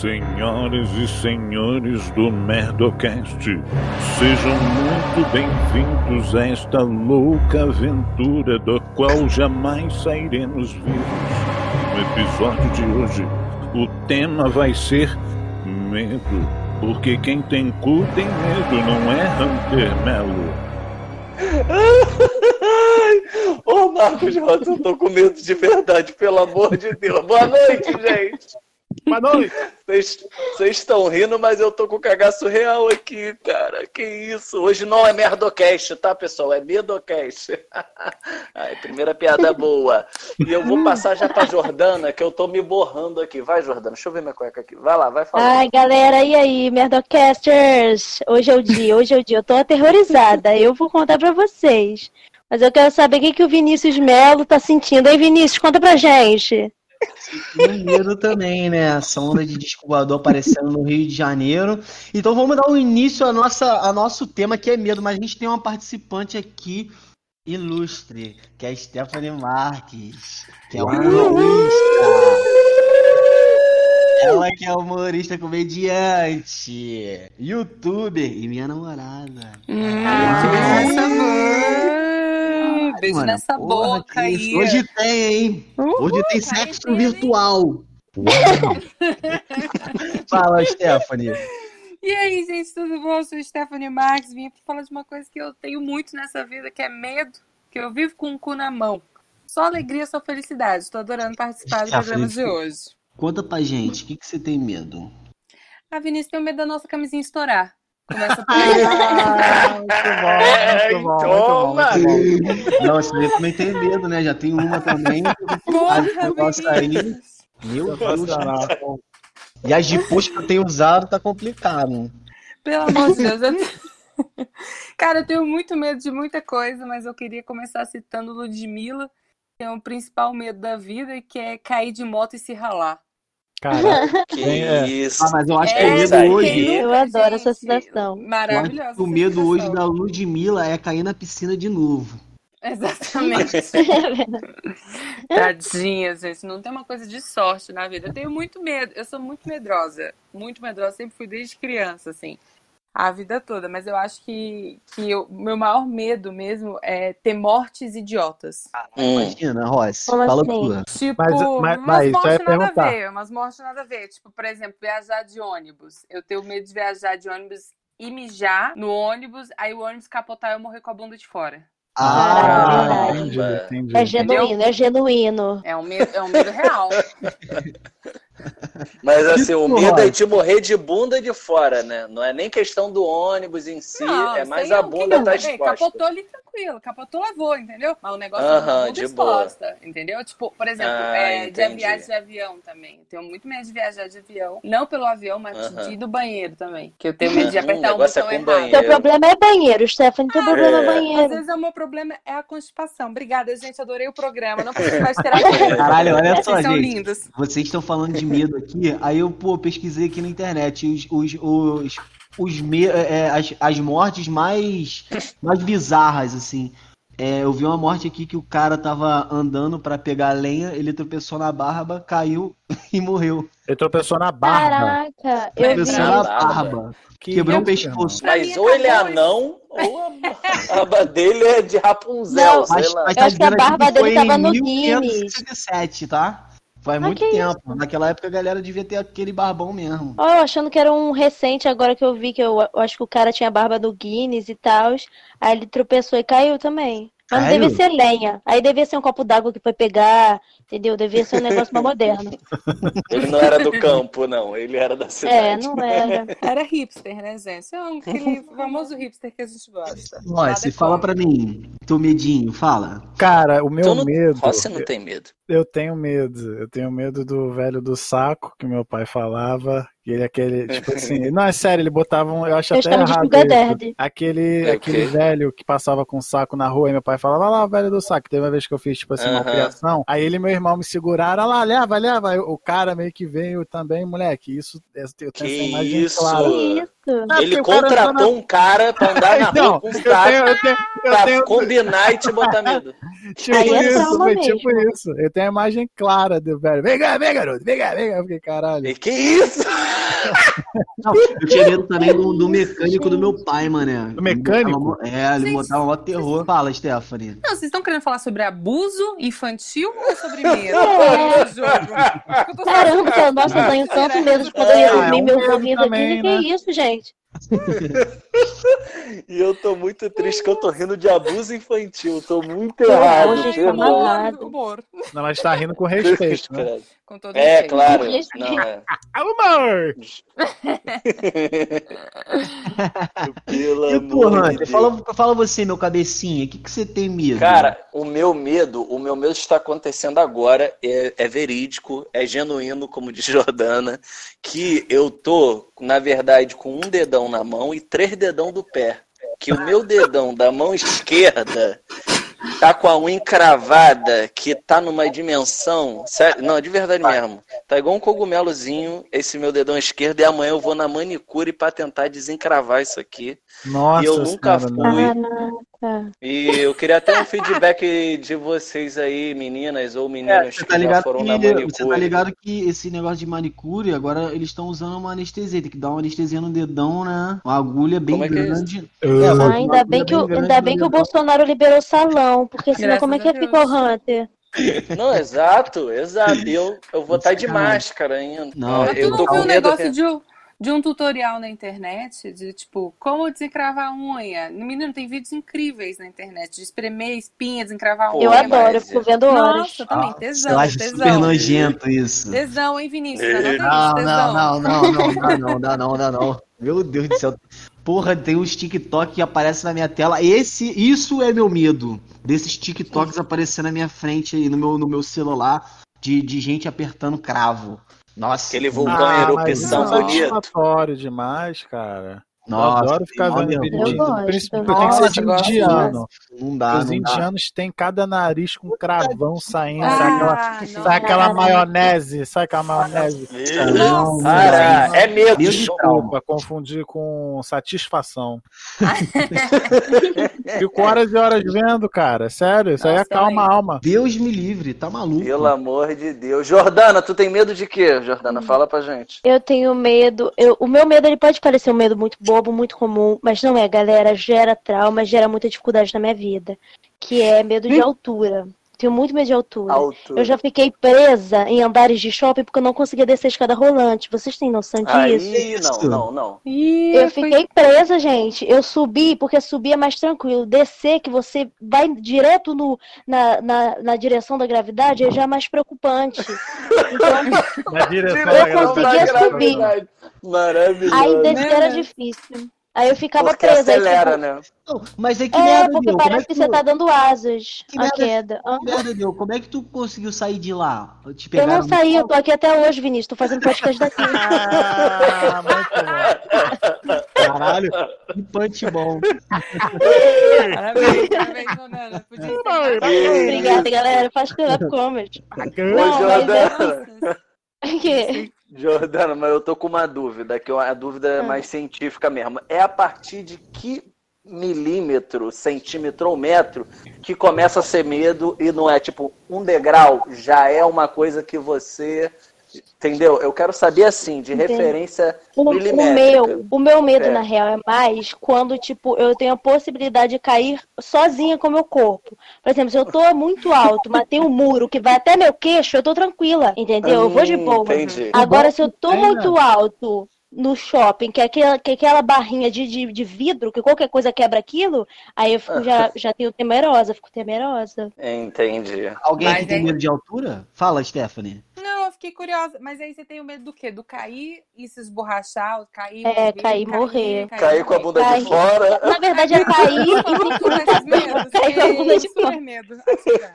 Senhoras e senhores do Merdocast, sejam muito bem-vindos a esta louca aventura da qual jamais sairemos vivos. No episódio de hoje, o tema vai ser medo, porque quem tem cu tem medo, não é Hunter Melo? Ô Marcos Rosa, eu tô com medo de verdade, pelo amor de Deus. Boa noite, gente. Vocês estão rindo, mas eu tô com cagaço real aqui, cara. Que isso? Hoje não é merdocast, tá, pessoal? É medocast. Ai, primeira piada boa. E eu vou passar já pra Jordana, que eu tô me borrando aqui. Vai, Jordana, deixa eu ver minha cueca aqui. Vai lá, vai falar. Ai, galera, e aí, Merdocasters? Hoje é o dia, hoje é o dia. Eu tô aterrorizada. Eu vou contar pra vocês. Mas eu quero saber o que, que o Vinícius Melo tá sentindo. Aí, Vinícius, conta pra gente. Medo também, né? Essa onda de disco aparecendo no Rio de Janeiro. Então vamos dar o um início a nossa, a nosso tema que é medo, mas a gente tem uma participante aqui ilustre, que é a Stephanie Marques, que é humorista. Ela que é humorista comediante, youtuber e minha namorada. Hum, ah, Beijo Mano, nessa porra, boca aí. Hoje tem, hein? Hoje tem sexo tem, virtual. Fala, Stephanie. E aí, gente, tudo bom? Eu sou Stephanie Marques. Vim aqui falar de uma coisa que eu tenho muito nessa vida, que é medo, que eu vivo com o cu na mão. Só alegria, só felicidade. Estou adorando participar do programa de hoje. Conta pra gente, o que, que você tem medo? A Vinícius tem medo da nossa camisinha estourar. Começa por Ah, muito bom, muito bom, muito bom, muito bom. Não, esse também tem medo, né? Já tem uma também. Porra, aí. Vinícius. Meu Deus. E as de push que eu tenho usado tá complicado. Pelo amor de Deus. Eu... Cara, eu tenho muito medo de muita coisa, mas eu queria começar citando Ludmilla, que é o principal medo da vida, que é cair de moto e se ralar. Caraca, Que é. isso. Ah, mas eu acho que É, o medo hoje. Eu adoro essa situação. Maravilhosa. que o medo hoje da Ludmilla é cair na piscina de novo. Exatamente. Tadinha, gente. Não tem uma coisa de sorte na vida. Eu tenho muito medo. Eu sou muito medrosa. Muito medrosa. Sempre fui desde criança, assim. A vida toda. Mas eu acho que, que o meu maior medo mesmo é ter mortes idiotas. Hum. Imagina, Ross. Como Fala assim? tua. Tipo, Mas- mas- umas mas mortes nada a ver. Umas mortes nada a ver. Tipo, por exemplo, viajar de ônibus. Eu tenho medo de viajar de ônibus e mijar no ônibus, aí o ônibus capotar e eu morrer com a bunda de fora. Ah, Ah, entendi, entendi. É genuíno, é genuíno. É um medo, é um medo real. Mas assim, o medo é de morrer de bunda de fora, né? Não é nem questão do ônibus em si, Não, é mais aí a bunda não, tá exposta. Capotou ali tranquilo, capotou, lavou, entendeu? Mas o negócio é Aham, a bunda de exposta, entendeu? Tipo, por exemplo, Ah, é, de viagem de avião também. Eu tenho muito medo de viajar de avião. Não pelo avião, mas de- Aham. de ir no banheiro também. Que eu tenho medo de Uhum, apertar o um negócio é botão com errado. banheiro. Teu problema é banheiro, Stephanie. Teu problema é É. Às banheiro. vezes o meu problema é a constipação. Obrigada, gente. Adorei o programa. Não preciso mais terapia. Caralho, olha só, gente. lindos. Vocês estão falando de medo aqui, aí eu, pô, pesquisei aqui na internet os, os, os, os me- é, as, as mortes mais, mais bizarras, assim. É, eu vi uma morte aqui que o cara tava andando pra pegar lenha, ele tropeçou na barba, caiu e morreu. Ele tropeçou na barba. Caraca, eu. Tropeçou na na barba. Que Quebrou o pescoço. Mas ou ele é acabou anão, ou a barba dele é de Rapunzel, Não, sei Mas, lá. mas Eu acho que a dizendo aqui barba que dele foi tava em no 1567, tá? Faz Ah, muito tempo. Naquela época a galera devia ter aquele barbão mesmo. Ó, eu achando que era um recente, agora que eu vi que eu, eu acho que o cara tinha barba do Guinness e tal. Aí ele tropeçou e caiu também. Mas não Sério? devia ser lenha. Aí devia ser um copo d'água que foi pegar, entendeu? Devia ser um negócio mais moderno. Ele não era do campo, não. Ele era da É, cidade. não era. Era hipster, né, gente? É um, aquele famoso hipster que a gente gosta. Nada fala pra mim. Teu medinho, fala. Cara, o meu Então não- medo. Rossi não tem medo. Eu tenho medo. Eu tenho medo do velho do saco que meu pai falava. Que ele é aquele, tipo assim. Não, é sério, ele botava um. Eu acho Eu até errado. Isso. Aquele, É aquele velho que passava com um saco na rua e meu pai falava, "Vai lá, velho do saco. Teve uma vez que eu fiz, tipo assim, uma Aham. criação. Aí ele e meu irmão me seguraram, "Olha lá, leva, leva. O cara meio que veio também, moleque. Isso, eu tenho essa Que imagem isso? clara. Que isso? Ah, Ele cara contratou tá um cara pra andar na Não, rua com um eu saco tenho, eu tenho, eu pra tenho combinar e te botar medo. tipo Aí é isso, foi tipo isso. Eu tenho a imagem clara do velho. Vem cá, vem, garoto, vem cá, vem cá. Eu fiquei, caralho. E que isso? Não, eu tinha medo também do, do mecânico do meu pai, mané. Do mecânico? É, ele Gente, botava mó terror. Fala, Stephanie. Não, vocês estão querendo falar sobre abuso infantil ou sobre medo? É. Eu Caramba, só- nossa, eu tenho tanto medo de eu ia É, dormir é um meus medo ouvidos aqui. também, Que né? isso, gente? E eu tô muito triste que eu tô rindo de abuso infantil. Tô muito errado. tá. Humor. Não, Ela está rindo com respeito, né? Com todo É, respeito. claro. Não, é. Humor! Pelo E de. Fala, fala você, meu cabecinha. O que, que você tem medo? Cara, o meu medo, o meu medo está acontecendo agora, é, é verídico, é genuíno, como diz Jordana, que eu tô, na verdade, com um dedão na mão e três dedão do pé. Que o meu dedão da mão esquerda tá com a unha encravada, que tá numa dimensão. Sério, não, de verdade mesmo. Tá igual um cogumelozinho, esse meu dedão esquerdo, e amanhã eu vou na manicure pra tentar desencravar isso aqui. Nossa, E eu nunca senhora, fui. Caraca. E eu queria até um feedback de vocês aí, meninas ou meninos Você que tá, já foram na que, manicure. você tá ligado que esse negócio de manicure, agora eles estão usando uma anestesia. Tem que dar uma anestesia no dedão, né? Uma agulha bem é é grande. Ah, É, Ah, ainda bem que, ainda bem que o. Bolsonaro liberou o salão, porque senão Graças como é que ia ficar o Hunter? Não, exato, exato. Eu, eu vou estar de Sacanagem. máscara ainda. Não, eu tô com medo. negócio de de um tutorial na internet de tipo como desencravar a unha? Menino, tem vídeos incríveis na internet de espremer espinha, desencravar a Pô, unha. Eu é adoro, eu fico vendo horas. Nossa, também, tesão, Eu acho super tesão. nojento isso. Tesão, hein, Vinícius? Não isso, Não, não, não, não, não, não, dá não, dá não. Meu Deus do céu. Porra, tem uns TikTok que aparecem na minha tela. Esse, isso é meu medo. Desses TikToks aparecendo na minha frente aí, no meu, no meu celular, de, de gente apertando cravo. Nossa. Aquele vulcão Ah, em mas isso erupção é demais, cara. Nossa, eu adoro ficar vendo vídeo de Eu gosto. Principalmente tem que ser de indiano. Não dá, Os não dá. indianos têm cada nariz com cravão saindo. Ah, sai aquela, não. sai aquela maionese. Sai aquela maionese. Não, Cara, dá. é medo. Desculpa, confundir com satisfação. Fico horas e horas vendo, cara. Sério, isso aí Nossa, acalma a alma. Deus me livre, tá maluco. Pelo amor de Deus. Jordana, tu tem medo de quê, Jordana? Fala pra gente. Eu tenho medo. eu- o meu medo ele pode parecer um medo muito bobo, muito comum, mas não é, galera. Gera trauma, gera muita dificuldade na minha vida. Que é medo de altura. Tenho muito medo de altura. Alto. Eu já fiquei presa em andares de shopping porque eu não conseguia descer a escada rolante. Vocês têm noção disso? Aí, não, não, não. Ih, Eu foi- fiquei presa, gente. Eu subi porque subir é mais tranquilo. Descer, que você vai direto no, na, na, na direção da gravidade, é já mais preocupante. Então, Na direção Eu conseguia subir. Maravilhoso. aí descer era Né? difícil. Aí eu ficava Porque presa. aí, acelera, tipo, né? Não, mas aí que É, merda porque. Como é parece que que você tu, tá dando asas Que à merda- queda. Que merda deu? Como é que tu conseguiu sair de lá? Te Eu não no saí, eu colo? tô aqui até hoje, Vinícius. Tô fazendo podcast daqui. Ah, muito bom. Caralho, que punch bom. Parabéns, parabéns, encerrar. Obrigada, galera. Faz stand-up comedy. Não, mas Jordana. Que- Jordana, mas eu tô com uma dúvida, que a dúvida é Ah. mais científica mesmo. É a partir de que milímetro, centímetro ou metro que começa a ser medo e não é tipo um degrau, já é uma coisa que você. Entendeu? Eu quero saber assim, de Entendi. referência O, o meu, o meu medo, É. na real, é mais quando, tipo, eu tenho a possibilidade de cair sozinha com o meu corpo. Por exemplo, se eu tô muito alto, mas tem um muro que vai até meu queixo, eu tô tranquila, entendeu? Eu vou de Hum, boa. Entendi. Agora, se eu tô muito alto no shopping, que é aquela, que é aquela barrinha de, de, de vidro, que qualquer coisa quebra aquilo, aí eu fico, já, já tenho temerosa, fico temerosa. Entendi. Alguém Mas aqui tem é- medo de altura? Fala, Stephanie. Não, eu fiquei curiosa. Mas aí você tem o medo do quê? Do cair e se esborrachar? Cair, É, morrer, cair, morrer. Cair com a bunda Cair. de fora. Na verdade, é cair e esses medos? Cair com a bunda de Super fora. medo. Atirar.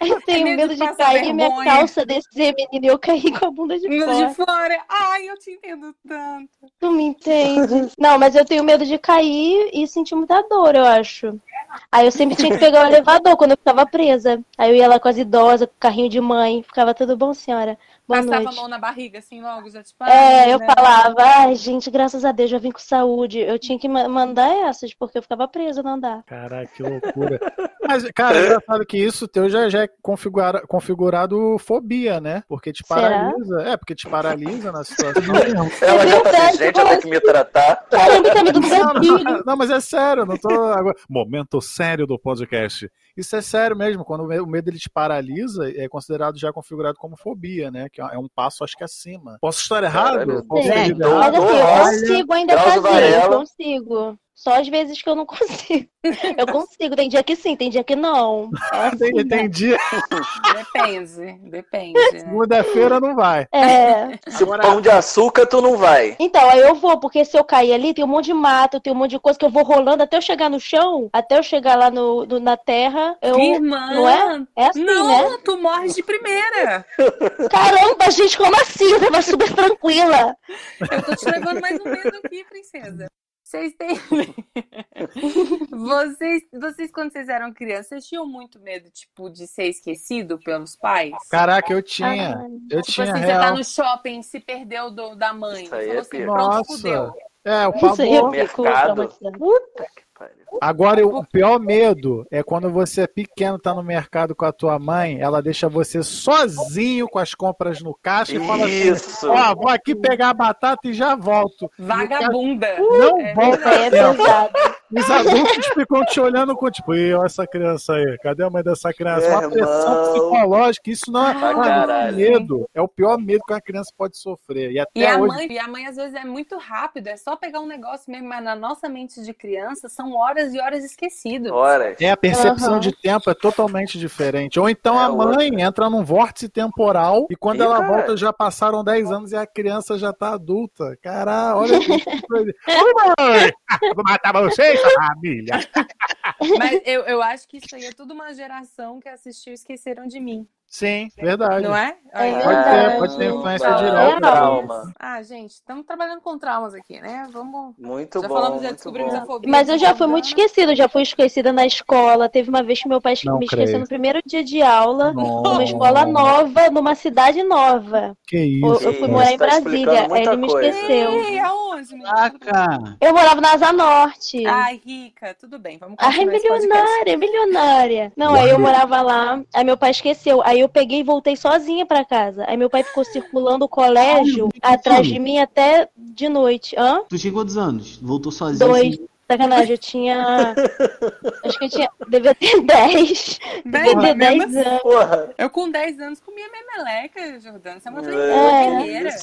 Eu tenho medo medo de de cair e minha vergonha. calça descer, menina, e eu cair com a bunda de Medo fora. de fora. Ai, eu te entendo tanto. Tu me entende? Não, mas eu tenho medo de cair e sentir muita dor, eu acho. Aí eu sempre tinha que pegar o elevador quando eu ficava presa. Aí eu ia lá com as idosas, com o carrinho de mãe. Ficava tudo bom, senhora? Boa Passava a noite. mão na barriga, assim, logo, já tipo. É, ai, eu né? falava, ai, gente, graças a Deus, já vim com saúde. Eu tinha que ma- mandar essas, porque eu ficava presa no andar. Caraca, que loucura. Mas, cara, é engraçado que isso teu já, já é configura, configurado fobia, né? Porque te Será? paralisa. É, porque te paralisa na situação. Ela já tá assim, gente, ela tem que me tratar. Caramba, tá me dando Não, não, não, mas é sério, não tô. agora- Momento sério do podcast. Isso é sério mesmo. Quando o me- o medo ele te paralisa, é considerado já configurado como fobia, né? Que é um passo, acho que acima. Posso estar errado? Posso Tô- errado? Mas assim, eu consigo ainda fazer, eu consigo. Só às vezes que eu não consigo. Eu consigo, tem dia que sim, tem dia que não. É assim, Tem, tem né? dia, Depende, depende. segunda-feira não vai. É. Se pão de açúcar, tu não vai. Então, aí eu vou, porque se eu cair ali, tem um monte de mato, tem um monte de coisa que eu vou rolando até eu chegar no chão, até eu chegar lá no, no- na terra, eu. Irmã, Não é? É assim, não, né? tu morres de primeira. Caramba, gente, como assim? Eu tava super tranquila. Eu tô te levando mais um medo aqui, princesa. Vocês têm. vocês, vocês, quando vocês eram crianças, vocês tinham muito medo, tipo, de ser esquecido pelos pais? Caraca, eu tinha. Ai, Eu Tipo tinha assim, você tá real. no shopping, se perdeu do, da mãe. Isso aí falou é assim, pior. pronto, Nossa. fudeu. É, o Isso aí pavor. fico Mercado. Puta que pariu. Agora, o pior medo é quando você é pequeno, tá no mercado com a tua mãe, ela deixa você sozinho com as compras no caixa e fala assim. Ó, vou aqui pegar a batata e já volto. Vagabunda. Não É volta é. Os adultos ficam te olhando com tipo, "Ih, olha essa criança aí, cadê a mãe dessa criança? Uma Meu pressão psicológica, isso não é não é medo, é o pior medo que uma criança pode sofrer. E até E a, hoje. mãe, e a mãe, às vezes, é muito rápido, é só pegar um negócio mesmo, mas na nossa mente de criança são horas e horas esquecidas. Horas. É, a percepção Aham. de tempo é totalmente diferente. Ou então É a mãe entra num vórtice temporal e quando ela volta já passaram 10 anos e a criança já tá adulta. Caralho, olha que coisa. Ô, mãe! Vou matar você e sua família. Mas eu, eu acho que isso aí é tudo uma geração que assistiu esqueceram de mim. Sim, verdade. Não é? É Pode verdade. ter, pode ter influência direta. Trauma. Ah, gente, estamos trabalhando com traumas aqui, né? Vamos. Muito já bom. falamos, já descobrimos bom. a fobia. Mas eu já fui muito esquecida, já fui esquecida na escola. Teve uma vez que meu pai Não me esqueceu creio. no primeiro dia de aula, Nossa. numa escola nova, numa cidade nova. Que Eu, isso. eu fui Sim, morar em tá Brasília, aí ele me coisa. esqueceu. Ei, aonde? Eu morava na Asa Norte. Ai, rica, tudo bem, vamos Ai, continuar esse podcast. milionária, milionária. Não, aí eu morava lá, aí meu pai esqueceu. Aí eu peguei e voltei sozinha pra casa. Aí meu pai ficou circulando o colégio atrás de mim até de noite. Hã? Tu tinha quantos anos? Voltou sozinho? Dois. assim? Sacanagem, eu tinha. Acho que eu tinha. Devia ter 10. Devia ter mesmo 10 anos. Porra. Eu com 10 anos comia memeleca, Jordana. Você é uma É.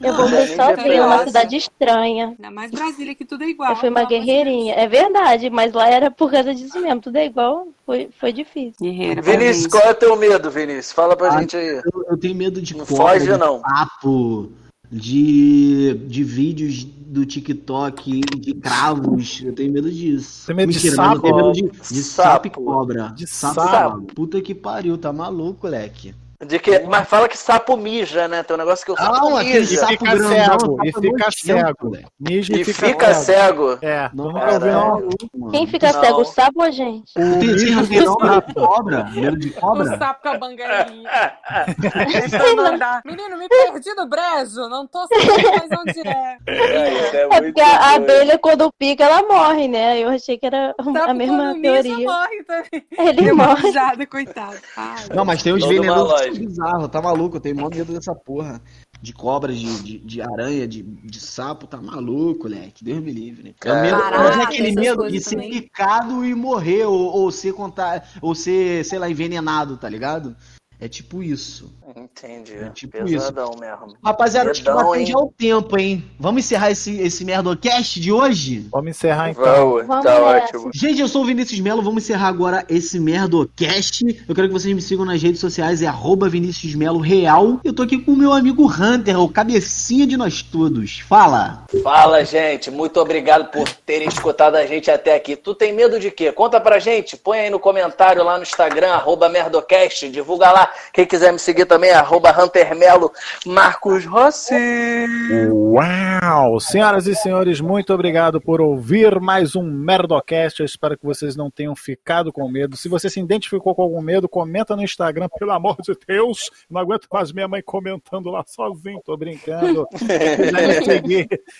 Eu voltei nem sozinha numa defensa. cidade estranha. Ainda mais Brasília, que tudo é igual. Eu fui uma de guerreirinha. É verdade, mas lá era por causa disso mesmo. Tudo é igual. Foi, foi difícil. Guerreira. Vinícius, qual é o teu medo, Vinícius? Fala pra Ah, gente aí. Eu, eu tenho medo de Não cobra, foge, de não. sapo, de, de vídeos do TikTok, de cravos. Eu tenho medo disso. Tem medo de Mentira, mas eu tenho sapo? medo de, de sapo e Sapo. cobra. De sapo. e sapo. cobra. Puta que pariu, tá maluco, moleque. De que... Mas fala que sapo mija, né? Tem um negócio que o sapo Não, E mija. sapo fica grandão, cego, sapo e fica cego. moleque. Mija E fica cego. É, Não, maluco, mano. Quem fica Não. cego, sabe ou gente? O fica não, de cobra? De O cobra? sapo com a bangueirinha. Tentando andar. Menino, me perdi no brejo. Não tô sabendo mais onde é. É, isso é É porque a abelha, quando pica, ela morre, né? Eu achei que era Sapo a mesma mija, teoria. morre também. Ele uma morre. coitado. Não, mas tem uma venenosos lógica. bizarros, tá maluco? Eu tenho maior medo dessa porra. De cobra, de, de, de aranha, de, de sapo, tá maluco, moleque. Deus me livre, né? É medo, Caraca, é aquele medo de ser também. picado e morrer, ou, ou ser contar, ou ser, sei lá, envenenado, tá ligado? É tipo isso. Entendi. É tipo Pesadão mesmo. Rapaziada, acho que bateu já o tempo, hein? Vamos encerrar esse, esse merdocast de hoje? Vamos encerrar então. Vamos, Vamos tá nessa. ótimo. Gente, eu sou o Vinícius Melo, vamos encerrar agora esse Merdocast. Eu quero que vocês me sigam nas redes sociais, é arroba Vinícius Melo Real. Eu tô aqui com o meu amigo Hunter, o cabecinha de nós todos. Fala! Fala, gente. Muito obrigado por terem escutado a gente até aqui. Tu tem medo de quê? Conta pra gente. Põe aí no comentário lá no Instagram, arroba Merdocast. Divulga lá. Quem quiser me seguir também também, arroba Huntermelo Marcos Rossi. Uau! Senhoras e senhores, muito obrigado por ouvir mais um Merdocast. Eu espero que vocês não tenham ficado com medo. Se você se identificou com algum medo, comenta no Instagram, pelo amor de Deus. Não aguento mais minha mãe comentando lá sozinho, tô brincando.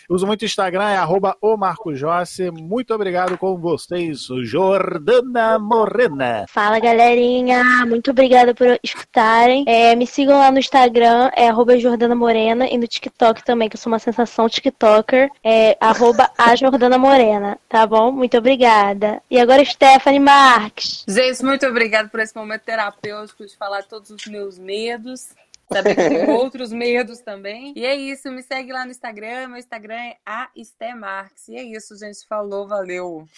Uso muito Instagram, é arroba o Marcos Jossi. Muito obrigado com vocês, Jordana Morena. Fala, galerinha. Muito obrigada por escutarem. É, me sigam lá no Instagram, é arroba Jordana Morena, e no TikTok também, que eu sou uma sensação TikToker, é arroba a Jordana Morena, tá bom? Muito obrigada. E agora, Stephanie Marques. Gente, muito obrigada por esse momento terapêutico de falar todos os meus medos. Saber que tem outros medos também. E é isso, me segue lá no Instagram. Meu Instagram é a Marques. E é isso, gente. Falou, valeu.